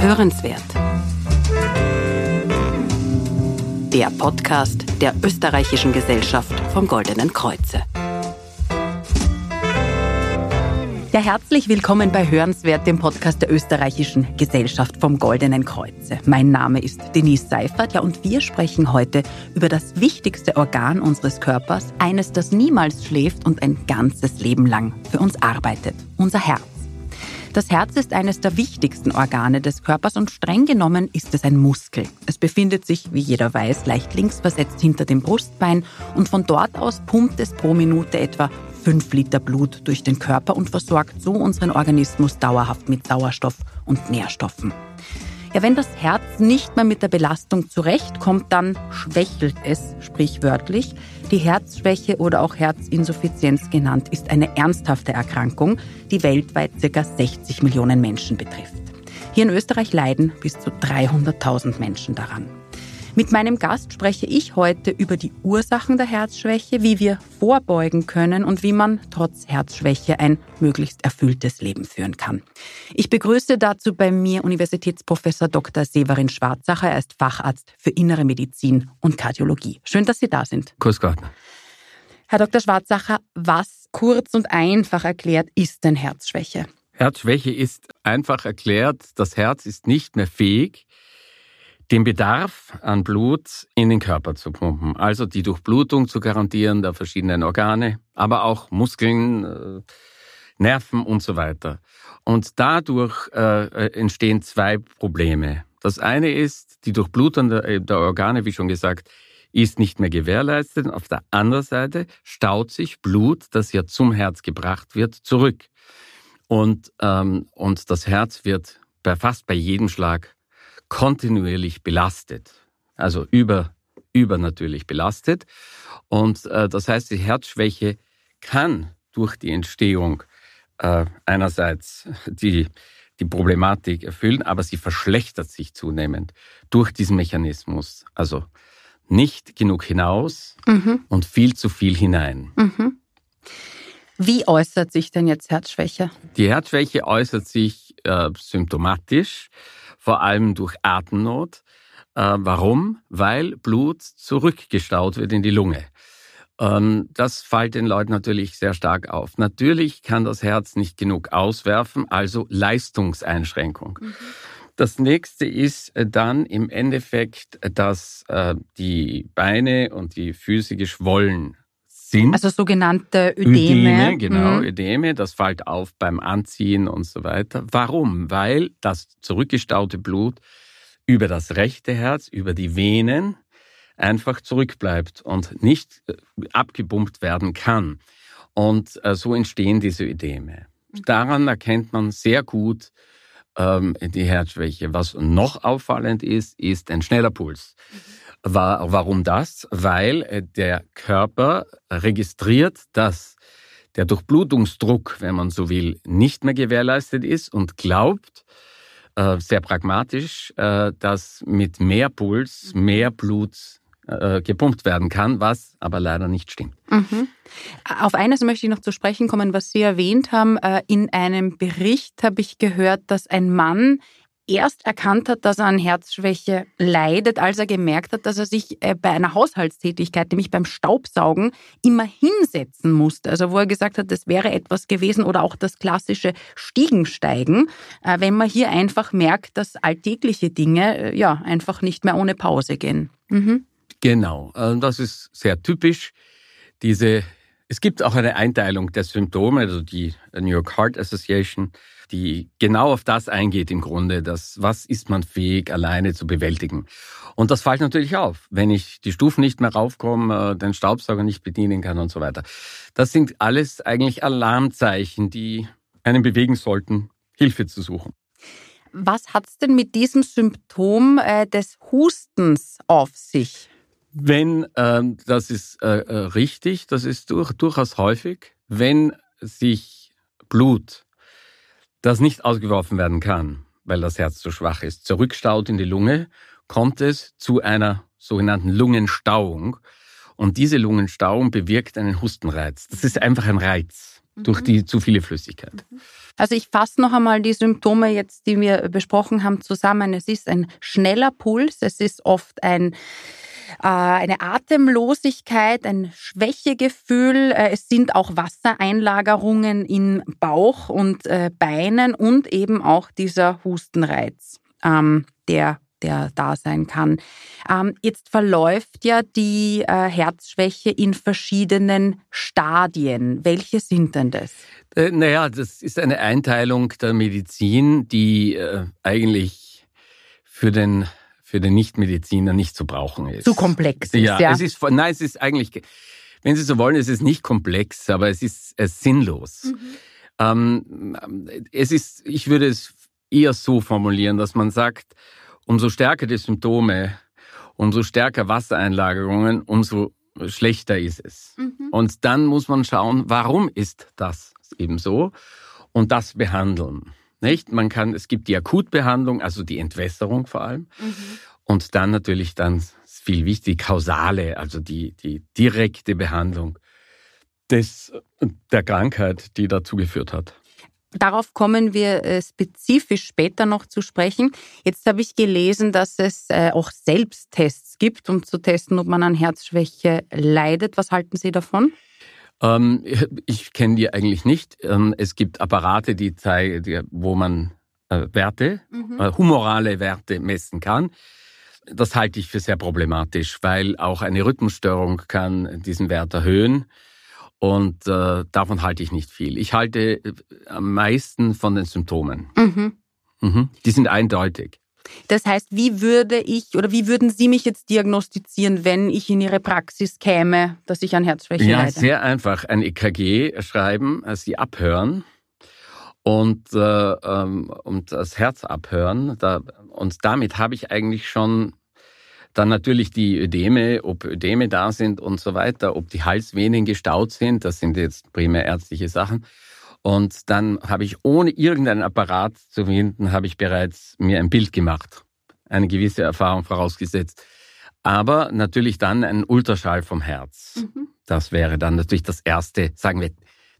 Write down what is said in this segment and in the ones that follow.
Hörenswert. Der Podcast der Österreichischen Gesellschaft vom Goldenen Kreuze. Ja, herzlich willkommen bei Hörenswert, dem Podcast der Österreichischen Gesellschaft vom Goldenen Kreuze. Mein Name ist Denise Seifert, ja, und wir sprechen heute über das wichtigste Organ unseres Körpers, eines, das niemals schläft und ein ganzes Leben lang für uns arbeitet, unser Herz. Das Herz ist eines der wichtigsten Organe des Körpers und streng genommen ist es ein Muskel. Es befindet sich, wie jeder weiß, leicht links versetzt hinter dem Brustbein und von dort aus pumpt es pro Minute etwa 5 Liter Blut durch den Körper und versorgt so unseren Organismus dauerhaft mit Sauerstoff und Nährstoffen. Ja, wenn das Herz nicht mehr mit der Belastung zurechtkommt, dann schwächelt es sprichwörtlich. Die Herzschwäche oder auch Herzinsuffizienz genannt ist eine ernsthafte Erkrankung, die weltweit ca. 60 Millionen Menschen betrifft. Hier in Österreich leiden bis zu 300.000 Menschen daran. Mit meinem Gast spreche ich heute über die Ursachen der Herzschwäche, wie wir vorbeugen können und wie man trotz Herzschwäche ein möglichst erfülltes Leben führen kann. Ich begrüße dazu bei mir Universitätsprofessor Dr. Severin Schwarzacher. Er ist Facharzt für Innere Medizin und Kardiologie. Schön, dass Sie da sind. Grüß Gott. Herr Dr. Schwarzacher, was kurz und einfach erklärt ist denn Herzschwäche? Herzschwäche ist einfach erklärt, das Herz ist nicht mehr fähig, den Bedarf an Blut in den Körper zu pumpen, also die Durchblutung zu garantieren der verschiedenen Organe, aber auch Muskeln, äh, Nerven und so weiter. Und dadurch äh, äh, entstehen zwei Probleme. Das eine ist, die Durchblutung der, der Organe, wie schon gesagt, ist nicht mehr gewährleistet. Auf der anderen Seite staut sich Blut, das ja zum Herz gebracht wird, zurück. Und, ähm, und das Herz wird bei fast bei jedem Schlag kontinuierlich belastet, also über, übernatürlich belastet. Und äh, das heißt, die Herzschwäche kann durch die Entstehung äh, einerseits die, die Problematik erfüllen, aber sie verschlechtert sich zunehmend durch diesen Mechanismus. Also nicht genug hinaus mhm. und viel zu viel hinein. Mhm. Wie äußert sich denn jetzt Herzschwäche? Die Herzschwäche äußert sich äh, symptomatisch vor allem durch Atemnot. Äh, warum? Weil Blut zurückgestaut wird in die Lunge. Ähm, das fällt den Leuten natürlich sehr stark auf. Natürlich kann das Herz nicht genug auswerfen, also Leistungseinschränkung. Mhm. Das nächste ist äh, dann im Endeffekt, dass äh, die Beine und die Füße geschwollen sind. Also sogenannte Ödeme. Ödeme, genau, mhm. Ödeme, das fällt auf beim Anziehen und so weiter. Warum? Weil das zurückgestaute Blut über das rechte Herz, über die Venen einfach zurückbleibt und nicht äh, abgepumpt werden kann. Und äh, so entstehen diese Ödeme. Mhm. Daran erkennt man sehr gut ähm, die Herzschwäche. Was noch auffallend ist, ist ein schneller Puls. Warum das? Weil äh, der Körper registriert, dass der Durchblutungsdruck, wenn man so will, nicht mehr gewährleistet ist und glaubt, äh, sehr pragmatisch, äh, dass mit mehr Puls mehr Blut gepumpt werden kann, was aber leider nicht stimmt. Mhm. Auf eines möchte ich noch zu sprechen kommen, was Sie erwähnt haben. In einem Bericht habe ich gehört, dass ein Mann erst erkannt hat, dass er an Herzschwäche leidet, als er gemerkt hat, dass er sich äh, bei einer Haushaltstätigkeit, nämlich beim Staubsaugen, immer hinsetzen musste. Also wo er gesagt hat, das wäre etwas gewesen oder auch das klassische Stiegensteigen, äh, wenn man hier einfach merkt, dass alltägliche Dinge äh, ja einfach nicht mehr ohne Pause gehen. Mhm. Genau, das ist sehr typisch. Diese, es gibt auch eine Einteilung der Symptome, also die New York Heart Association die genau auf das eingeht im Grunde, dass was ist man fähig alleine zu bewältigen. Und das fällt natürlich auf, wenn ich die Stufen nicht mehr raufkomme, äh, den Staubsauger nicht bedienen kann und so weiter. Das sind alles eigentlich Alarmzeichen, die einen bewegen sollten, Hilfe zu suchen. Was hat es denn mit diesem Symptom äh, des Hustens auf sich? Wenn, ähm, das ist äh, äh richtig, das ist durch, durchaus häufig, wenn sich Blut das nicht ausgeworfen werden kann, weil das Herz zu schwach ist, zurückstaut in die Lunge, kommt es zu einer sogenannten Lungenstauung. Und diese Lungenstauung bewirkt einen Hustenreiz. Das ist einfach ein Reiz. durch die zu viele Flüssigkeit. Also ich fasse noch einmal die Symptome jetzt, die wir besprochen haben, zusammen. Es ist ein schneller Puls, es ist oft ein eine Atemlosigkeit, ein Schwächegefühl. Äh, es sind auch Wassereinlagerungen in Bauch und äh, Beinen und eben auch dieser Hustenreiz, ähm, der der da sein kann. Ähm, jetzt verläuft ja die Herzschwäche in verschiedenen Stadien. Welche sind denn das? naja, das ist eine Einteilung der Medizin, die eigentlich für den für den Nichtmediziner nicht zu brauchen ist. Zu komplex ist, ja. ja. Es ist, nein, es ist eigentlich, wenn Sie so wollen, es ist nicht komplex, aber es ist, ist sinnlos. Mhm. Ähm, es ist, ich würde es eher so formulieren, dass man sagt, umso stärker die Symptome, umso stärker Wassereinlagerungen, umso schlechter ist es. Mhm. Und dann muss man schauen, warum ist das eben so und das behandeln. Nicht? Man kann, es gibt die Akutbehandlung, also die Entwässerung vor allem. Mhm. Und dann natürlich dann viel wichtig, kausale, also die, die direkte Behandlung des, der Krankheit, die dazu geführt hat. Darauf kommen wir äh, spezifisch später noch zu sprechen. Jetzt habe ich gelesen, dass es äh, auch Selbsttests gibt, um zu testen, ob man an Herzschwäche leidet. Was halten Sie davon? Ähm, ich kenne die eigentlich nicht. Ähm, es gibt Apparate, die zeigen, wo man äh, Werte, mhm. äh, humorale Werte messen kann. Das halte ich für sehr problematisch, weil auch eine Rhythmusstörung kann diesen Wert erhöhen. Und äh, davon halte ich nicht viel. Ich halte äh, am meisten von den Symptomen. Mhm. Mhm. Die sind eindeutig. Das heißt, wie würde ich oder wie würden Sie mich jetzt diagnostizieren, wenn ich in Ihre Praxis käme, dass ich an Herzschwäche ja, leide? Ja, sehr einfach. Ein EKG schreiben, äh, Sie abhören und, äh, ähm, und das Herz abhören. Da, und damit habe ich eigentlich schon dann natürlich die Ödeme, ob Ödeme da sind und so weiter, ob die Halsvenen gestaut sind, das sind jetzt primär ärztliche Sachen. Und dann habe ich, ohne irgendeinen Apparat zu finden, habe ich bereits mir ein Bild gemacht. Eine gewisse Erfahrung vorausgesetzt. Aber natürlich dann ein Ultraschall vom Herz. Mhm. Das wäre dann natürlich das erste, sagen wir,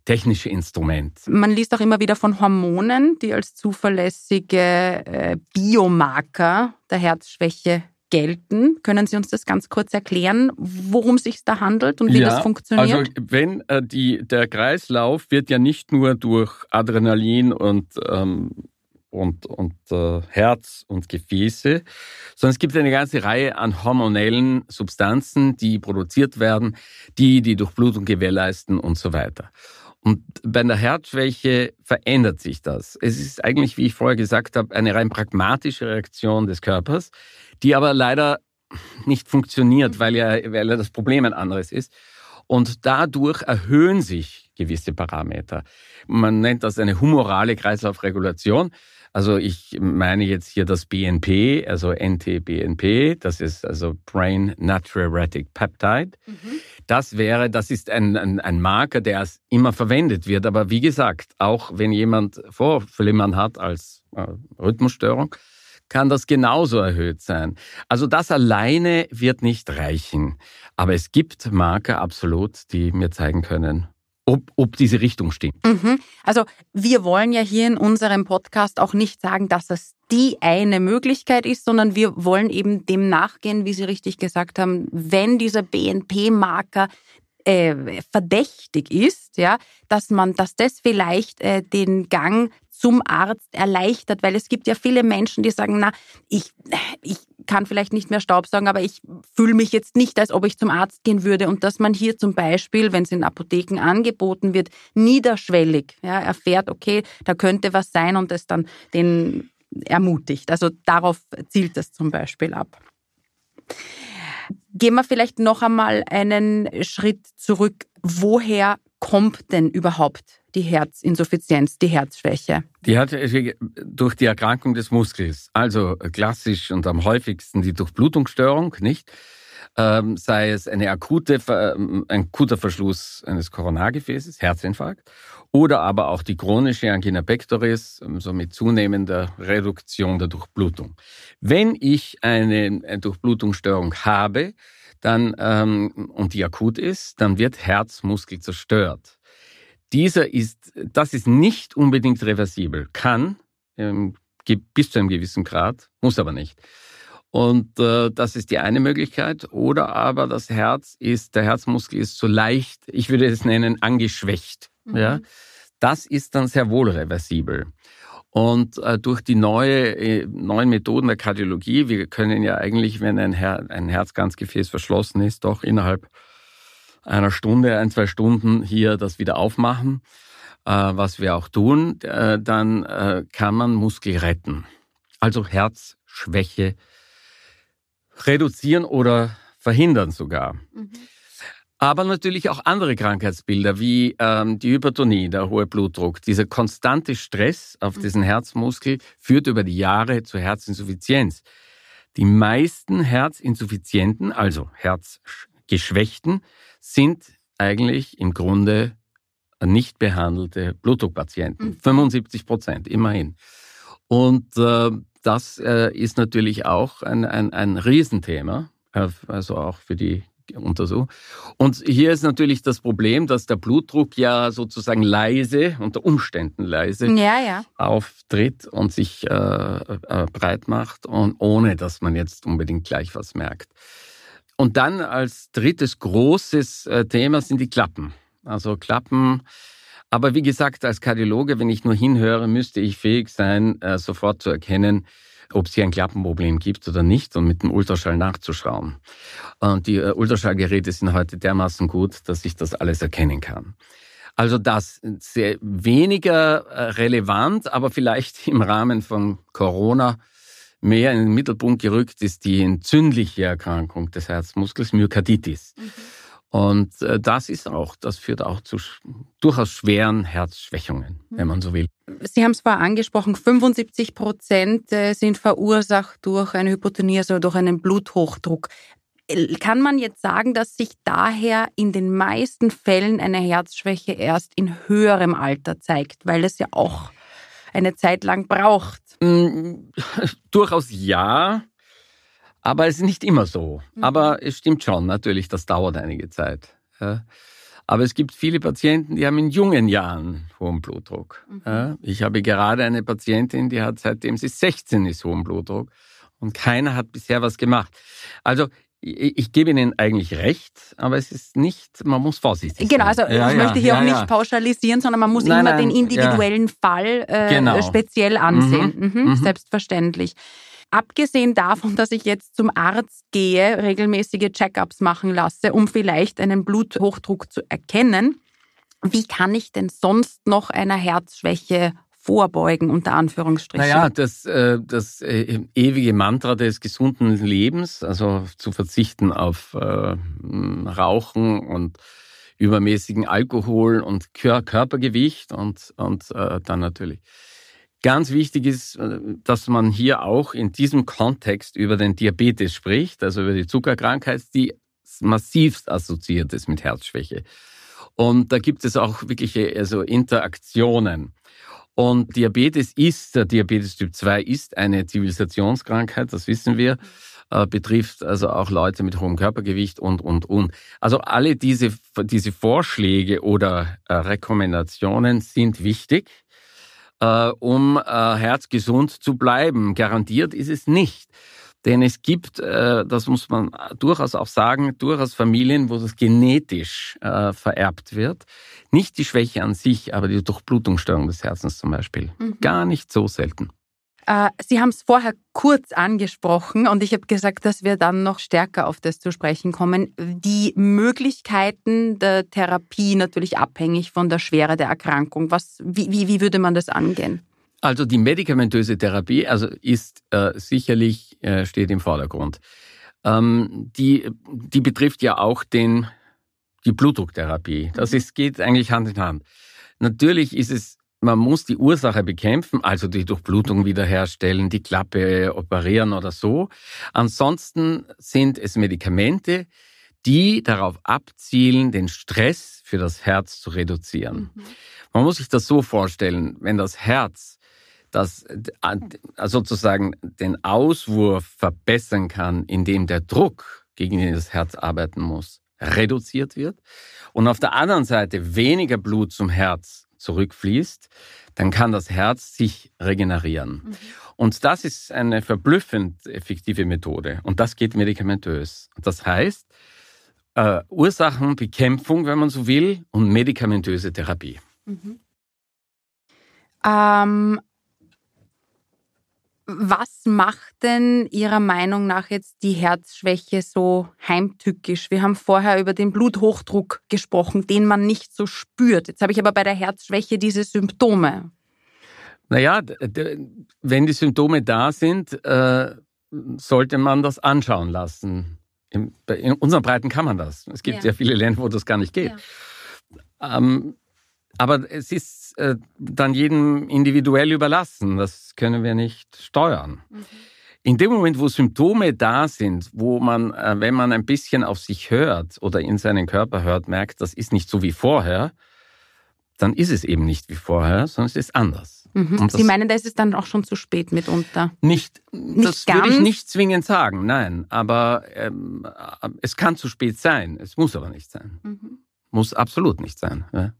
technische Instrument. Man liest auch immer wieder von Hormonen, die als zuverlässige äh, Biomarker der Herzschwäche gelten. Können Sie uns das ganz kurz erklären, worum es sich da handelt und wie ja, das funktioniert? Also wenn äh, die, der Kreislauf wird ja nicht nur durch Adrenalin und ähm, und, und äh, Herz und Gefäße, sondern es gibt eine ganze Reihe an hormonellen Substanzen, die produziert werden, die die Durchblutung gewährleisten und so weiter. Und bei einer Herzschwäche verändert sich das. Es ist eigentlich, wie ich vorher gesagt habe, eine rein pragmatische Reaktion des Körpers, die aber leider nicht funktioniert, weil ja, weil ja das Problem ein anderes ist. Und dadurch erhöhen sich gewisse Parameter. Man nennt das eine humorale Kreislaufregulation. Also ich meine jetzt hier das BNP, also NT-BNP, das ist also Brain Natriuretic Peptide. Mhm. Das wäre, das ist ein, ein, ein Marker, der immer verwendet wird. Aber wie gesagt, auch wenn jemand Vorflimmern hat als äh, Rhythmusstörung, kann das genauso erhöht sein. Also das alleine wird nicht reichen. Aber es gibt Marker absolut, die mir zeigen können, ob, ob diese Richtung stimmt. Mhm. Also wir wollen ja hier in unserem Podcast auch nicht sagen, dass es die eine Möglichkeit ist, sondern wir wollen eben dem nachgehen, wie Sie richtig gesagt haben, wenn dieser BNP-Marker äh, verdächtig ist, ja, dass man, dass das vielleicht äh, den Gang zum Arzt erleichtert, weil es gibt ja viele Menschen, die sagen, na, ich, ich kann vielleicht nicht mehr Staubsaugen, aber ich fühle mich jetzt nicht, als ob ich zum Arzt gehen würde. Und dass man hier zum Beispiel, wenn es in Apotheken angeboten wird, niederschwellig ja, erfährt, okay, da könnte was sein und es dann den ermutigt. Also darauf zielt das zum Beispiel ab. Gehen wir vielleicht noch einmal einen Schritt zurück. Woher kommt denn überhaupt die Herzinsuffizienz, die Herzschwäche? Die hat durch die Erkrankung des Muskels, also klassisch und am häufigsten die Durchblutungsstörung, nicht? Ähm, sei es eine akute, ähm, ein akuter Verschluss eines Koronargefäßes, Herzinfarkt, oder aber auch die chronische Angina pectoris, ähm, so mit zunehmender Reduktion der Durchblutung. Wenn ich eine, eine Durchblutungsstörung habe, dann ähm, und die akut ist, dann wird Herzmuskel zerstört. Dieser ist, das ist nicht unbedingt reversibel. Kann ähm, bis zu einem gewissen Grad, muss aber nicht. Und äh, das ist die eine Möglichkeit. Oder aber das Herz ist, der Herzmuskel ist so leicht, ich würde es nennen, angeschwächt. Mhm. Ja? Das ist dann sehr wohl reversibel. Und äh, durch die neue, äh, neuen Methoden der Kardiologie, wir können ja eigentlich, wenn ein, Her ein Herzkranzgefäß verschlossen ist, doch innerhalb einer Stunde, ein, zwei Stunden hier das wieder aufmachen, äh, was wir auch tun, äh, dann äh, kann man Muskel retten. Also Herzschwäche reduzieren oder verhindern sogar. Mhm. Aber natürlich auch andere Krankheitsbilder wie ähm, die Hypertonie, der hohe Blutdruck. Dieser konstante Stress auf mhm. diesen Herzmuskel führt über die Jahre zur Herzinsuffizienz. Die meisten Herzinsuffizienten, also Herzgeschwächten, sind eigentlich im Grunde nicht behandelte Blutdruckpatienten. Mhm. 75 Prozent, immerhin. Und äh, das äh, ist natürlich auch ein, ein, ein Riesenthema, äh, also auch für die Untersuchung. Und hier ist natürlich das Problem, dass der Blutdruck ja sozusagen leise, unter Umständen leise, ja, ja. auftritt und sich äh, äh, breit macht, und ohne dass man jetzt unbedingt gleich was merkt. Und dann als drittes großes äh, Thema sind die Klappen. Also Klappen. Aber wie gesagt, als Kardiologe, wenn ich nur hinhöre, müsste ich fähig sein, äh, sofort zu erkennen, ob es hier ein Klappenproblem gibt oder nicht und mit dem Ultraschall nachzuschauen. Und die äh, Ultraschallgeräte sind heute dermaßen gut, dass ich das alles erkennen kann. Also das sehr weniger relevant, aber vielleicht im Rahmen von Corona mehr in den Mittelpunkt gerückt ist die entzündliche Erkrankung des Herzmuskels, Myokarditis. Mhm. Und äh, das ist auch, das führt auch zu durchaus schweren Herzschwächungen, wenn man so will. Sie haben es vorher angesprochen, 75 Prozent äh, sind verursacht durch eine Hypotonie, also durch einen Bluthochdruck. Kann man jetzt sagen, dass sich daher in den meisten Fällen eine Herzschwäche erst in höherem Alter zeigt, weil es ja auch eine Zeit lang braucht? Mm, durchaus ja, aber es ist nicht immer so. Mhm. Aber es stimmt schon, natürlich, das dauert einige Zeit. Ja. Aber es gibt viele Patienten, die haben in jungen Jahren hohen Blutdruck. Mhm. Ja. Ich habe gerade eine Patientin, die hat seitdem sie 16 ist hohen Blutdruck und keiner hat bisher was gemacht. Also ich gebe Ihnen eigentlich recht, aber es ist nicht, man muss vorsichtig genau, sein. Genau, also ja, ich ja, möchte hier ja, auch nicht pauschalisieren, sondern man muss nein, immer nein, den individuellen Fall äh, genau. speziell ansehen. Mhm, mhm, mhm. Selbstverständlich. Abgesehen davon, dass ich jetzt zum Arzt gehe, regelmäßige Checkups machen lasse, um vielleicht einen Bluthochdruck zu erkennen, wie kann ich denn sonst noch einer Herzschwäche vorbeugen, unter Anführungsstrichen? Naja, das, äh, das äh, ewige Mantra des gesunden Lebens, also zu verzichten auf äh, Rauchen und übermäßigen Alkohol und Körpergewicht und, und dann natürlich Ganz wichtig ist, dass man hier auch in diesem Kontext über den Diabetes spricht, also über die Zuckerkrankheit, die massivst assoziiert ist mit Herzschwäche. Und da gibt es auch wirkliche also Interaktionen. Und Diabetes ist, der Diabetes Typ 2 ist eine Zivilisationskrankheit, das wissen wir, äh, betrifft also auch Leute mit hohem Körpergewicht und, und, und. Also alle diese, diese Vorschläge oder äh, Rekommendationen sind wichtig äh, um äh, herzgesund zu bleiben. Garantiert ist es nicht. Denn es gibt, äh, das muss man durchaus auch sagen, durchaus Familien, wo das genetisch äh, vererbt wird. Nicht die Schwäche an sich, aber die Durchblutungsstörung des Herzens zum Beispiel. Mhm. Gar nicht so selten. Äh, Sie haben es vorher kurz angesprochen und ich habe gesagt, dass wir dann noch stärker auf das zu sprechen kommen. Die Möglichkeiten der Therapie natürlich abhängig von der Schwere der Erkrankung. Was, wie, wie, wie würde man das angehen? Also die medikamentöse Therapie also ist äh, sicherlich, äh, steht im Vordergrund. Ähm, die, die betrifft ja auch den, die Blutdrucktherapie. Das mhm. ist, geht eigentlich Hand in Hand. Natürlich ist es man muss die Ursache bekämpfen, also die Durchblutung wiederherstellen, die Klappe operieren oder so. Ansonsten sind es Medikamente, die darauf abzielen, den Stress für das Herz zu reduzieren. Mhm. Man muss sich das so vorstellen, wenn das Herz das sozusagen den Auswurf verbessern kann, indem der Druck, gegen den das Herz arbeiten muss, reduziert wird und auf der anderen Seite weniger Blut zum Herz zurückfließt, dann kann das Herz sich regenerieren. Mhm. Und das ist eine verblüffend effektive Methode. Und das geht medikamentös. Das heißt, äh, Ursachenbekämpfung, wenn man so will, und medikamentöse Therapie. Mhm. Ähm, was macht denn Ihrer Meinung nach jetzt die Herzschwäche so heimtückisch? Wir haben vorher über den Bluthochdruck gesprochen, den man nicht so spürt. Jetzt habe ich aber bei der Herzschwäche diese Symptome. Naja, wenn die Symptome da sind, äh, sollte man das anschauen lassen. In, unseren Breiten kann man das. Es gibt ja, ja viele Länder, wo das gar nicht geht. Ja. Ähm, aber es ist äh, dann jedem individuell überlassen. Das können wir nicht steuern. Mhm. In dem Moment, wo Symptome da sind, wo man, äh, wenn man ein bisschen auf sich hört oder in seinen Körper hört, merkt, das ist nicht so wie vorher, dann ist es eben nicht wie vorher, sondern es ist anders. Mhm. Sie meinen, da ist es dann auch schon zu spät mitunter? Nicht, nicht das ganz? würde ich nicht zwingend sagen, nein. Aber ähm, es kann zu spät sein. Es muss aber nicht sein. Mhm. Muss absolut nicht sein. Ja.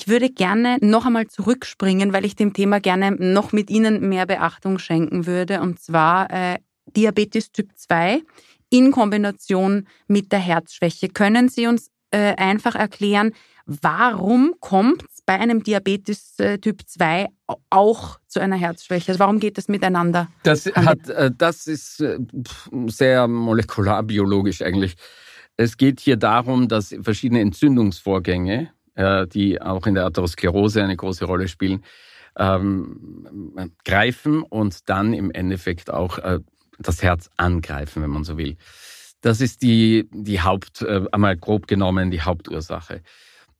Ich würde gerne noch einmal zurückspringen, weil ich dem Thema gerne noch mit Ihnen mehr Beachtung schenken würde. Und zwar äh, Diabetes Typ 2 in Kombination mit der Herzschwäche. Können Sie uns äh, einfach erklären, warum kommt es bei einem Diabetes äh, Typ 2 auch zu einer Herzschwäche? Also warum geht das miteinander? Das, hat, äh, das ist äh, sehr molekularbiologisch eigentlich. Es geht hier darum, dass verschiedene Entzündungsvorgänge, die auch in der Atherosklerose eine große Rolle spielen, ähm, greifen und dann im Endeffekt auch das Herz angreifen, wenn man so will. Das ist die, die Haupt, einmal grob genommen, die Hauptursache.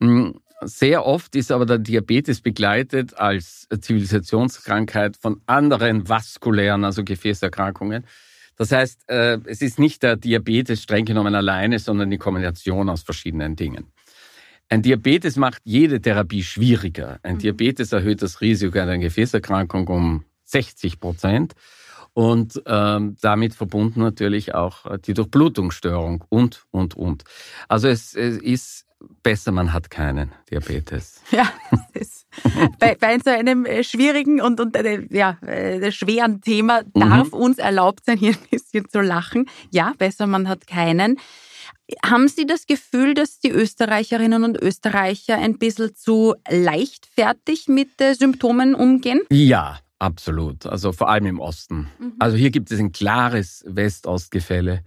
Hm, sehr oft ist aber der Diabetes begleitet als Zivilisationskrankheit von anderen vaskulären, also Gefäßerkrankungen. Das heißt, äh, es ist nicht der Diabetes streng genommen alleine, sondern die Kombination aus verschiedenen Dingen. Ein Diabetes macht jede Therapie schwieriger. Ein mhm. Diabetes erhöht das Risiko einer Gefäßerkrankung um 60 Prozent und ähm, damit verbunden natürlich auch die Durchblutungsstörung und, und, und. Also es, es ist besser, man hat keinen Diabetes. Ja, ist bei, bei so einem äh, schwierigen und, und äh, ja, äh, schweren Thema darf mhm. uns erlaubt sein, hier ein bisschen zu lachen. Ja, besser, man hat keinen. Haben Sie das Gefühl, dass die Österreicherinnen und Österreicher ein bisschen zu leichtfertig mit Symptomen umgehen? Ja, absolut. Also vor allem im Osten. Mhm. Also hier gibt es ein klares West-Ost-Gefälle.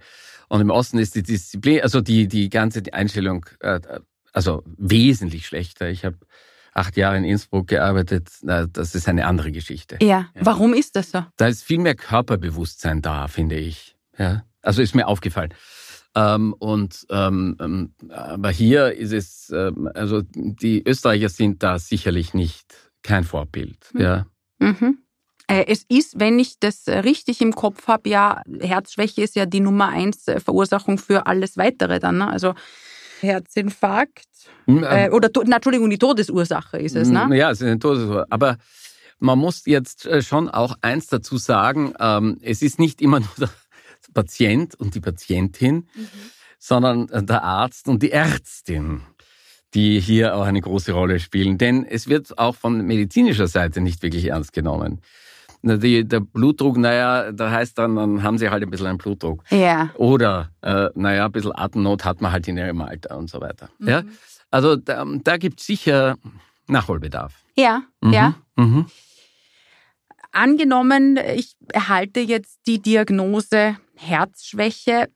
Und im Osten ist die Disziplin, also die, die ganze Einstellung, äh, also wesentlich schlechter. Ich habe acht Jahre in Innsbruck gearbeitet. Das ist eine andere Geschichte. Ja. ja. Warum ist das so? Da ist viel mehr Körperbewusstsein da, finde ich. Ja. Also ist mir aufgefallen. Ähm, und ähm, ähm aber hier ist es, ähm, also die Österreicher sind da sicherlich nicht kein Vorbild. Mhm. Ja. Mhm. Äh, es ist, wenn ich das richtig im Kopf habe, ja, Herzschwäche ist ja die Nummer eins äh, Verursachung für alles weitere dann. Ne? Also Herzinfarkt hm, äh, ähm, oder, na, Entschuldigung, die Todesursache ist es, ne? Ja, es ist eine Todesursache. Aber man muss jetzt äh, schon auch eins dazu sagen, ähm, es ist nicht immer nur Patient und die Patientin, mhm. sondern der Arzt und die Ärztin die hier auch eine große Rolle spielen. Denn es wird auch von medizinischer Seite nicht wirklich ernst genommen. Die, der Blutdruck, naja, da heißt dann, dann haben sie halt ein bisschen einen Blutdruck. Ja. Oder, äh, naja, ein bisschen Atemnot hat man halt in ihrem Alter und so weiter. Mhm. Ja? Also da, da gibt es sicher Nachholbedarf. Ja, mhm. ja. Mhm. Angenommen, ich erhalte jetzt die Diagnose Herzschwäche.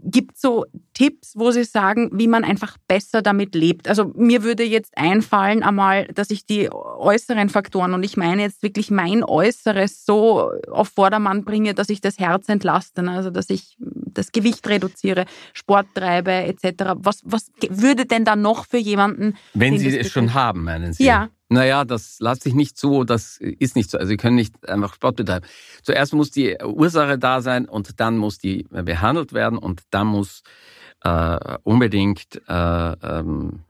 Gibt so Tipps, wo Sie sagen, wie man einfach besser damit lebt? Also mir würde jetzt einfallen einmal, dass ich die äußeren Faktoren und ich meine jetzt wirklich mein Äußeres so auf Vordermann bringe, dass ich das Herz entlaste, ne? also dass ich das Gewicht reduziere, Sport treibe etc. Was, was würde denn da noch für jemanden? Wenn Sie es schon haben, meinen Sie? Ja. Naja, das lässt sich nicht so, das ist nicht so. Also Sie können nicht einfach Sport betreiben. Zuerst muss die Ursache da sein und dann muss die behandelt werden und dann muss äh, unbedingt äh, ähm,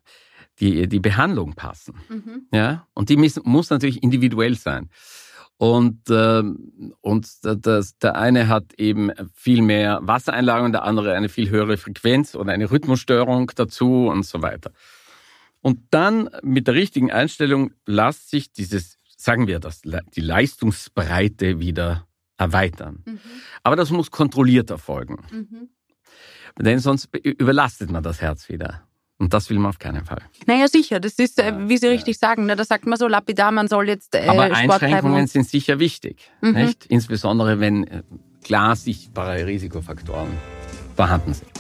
die, die Behandlung passen. Mhm. Ja? Und die muss, muss natürlich individuell sein. Und, äh, und das, der eine hat eben viel mehr Wassereinlagerung, der andere eine viel höhere Frequenz oder eine Rhythmusstörung dazu und so weiter. Und dann mit der richtigen Einstellung lässt sich dieses, sagen wir das, die Leistungsbreite wieder erweitern. Mhm. Aber das muss kontrolliert erfolgen. Mhm. Denn sonst überlastet man das Herz wieder. Und das will man auf keinen Fall. Naja, sicher. Das ist, äh, wie Sie richtig sagen, ne, da sagt man so lapidar, man soll jetzt äh, Aber Sport Einschränkungen sind sicher wichtig. Mhm. Nicht? Insbesondere, wenn äh, klar sichtbare Risikofaktoren vorhanden sind.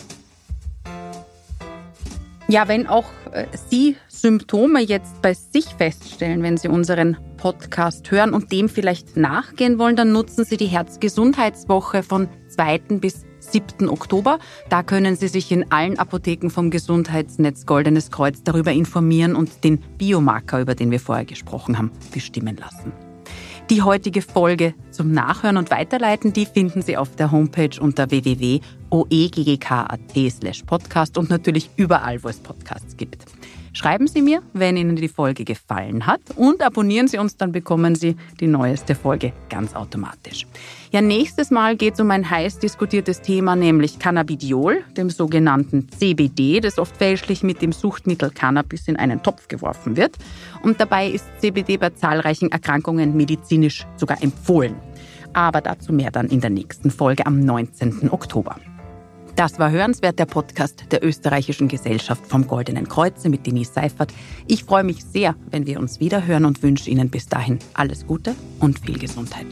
Ja, wenn auch äh, Sie Symptome jetzt bei sich feststellen, wenn Sie unseren Podcast hören und dem vielleicht nachgehen wollen, dann nutzen Sie die Herzgesundheitswoche von 2. bis 7. Oktober. Da können Sie sich in allen Apotheken vom Gesundheitsnetz Goldenes Kreuz darüber informieren und den Biomarker, über den wir vorher gesprochen haben, bestimmen lassen. Die heutige Folge zum Nachhören und Weiterleiten, die finden Sie auf der Homepage unter www.oeggk.at slash podcast und natürlich überall, wo es Podcasts gibt. Schreiben Sie mir, wenn Ihnen die Folge gefallen hat und abonnieren Sie uns, dann bekommen Sie die neueste Folge ganz automatisch. Ja, nächstes Mal geht es um ein heiß diskutiertes Thema, nämlich Cannabidiol, dem sogenannten CBD, das oft fälschlich mit dem Suchtmittel Cannabis in einen Topf geworfen wird. Und dabei ist CBD bei zahlreichen Erkrankungen medizinisch sogar empfohlen. Aber dazu mehr dann in der nächsten Folge am 19. Oktober. Das war Hörenswert, der Podcast der Österreichischen Gesellschaft vom Goldenen Kreuze mit Denise Seifert. Ich freue mich sehr, wenn wir uns wieder hören und wünsche Ihnen bis dahin alles Gute und viel Gesundheit.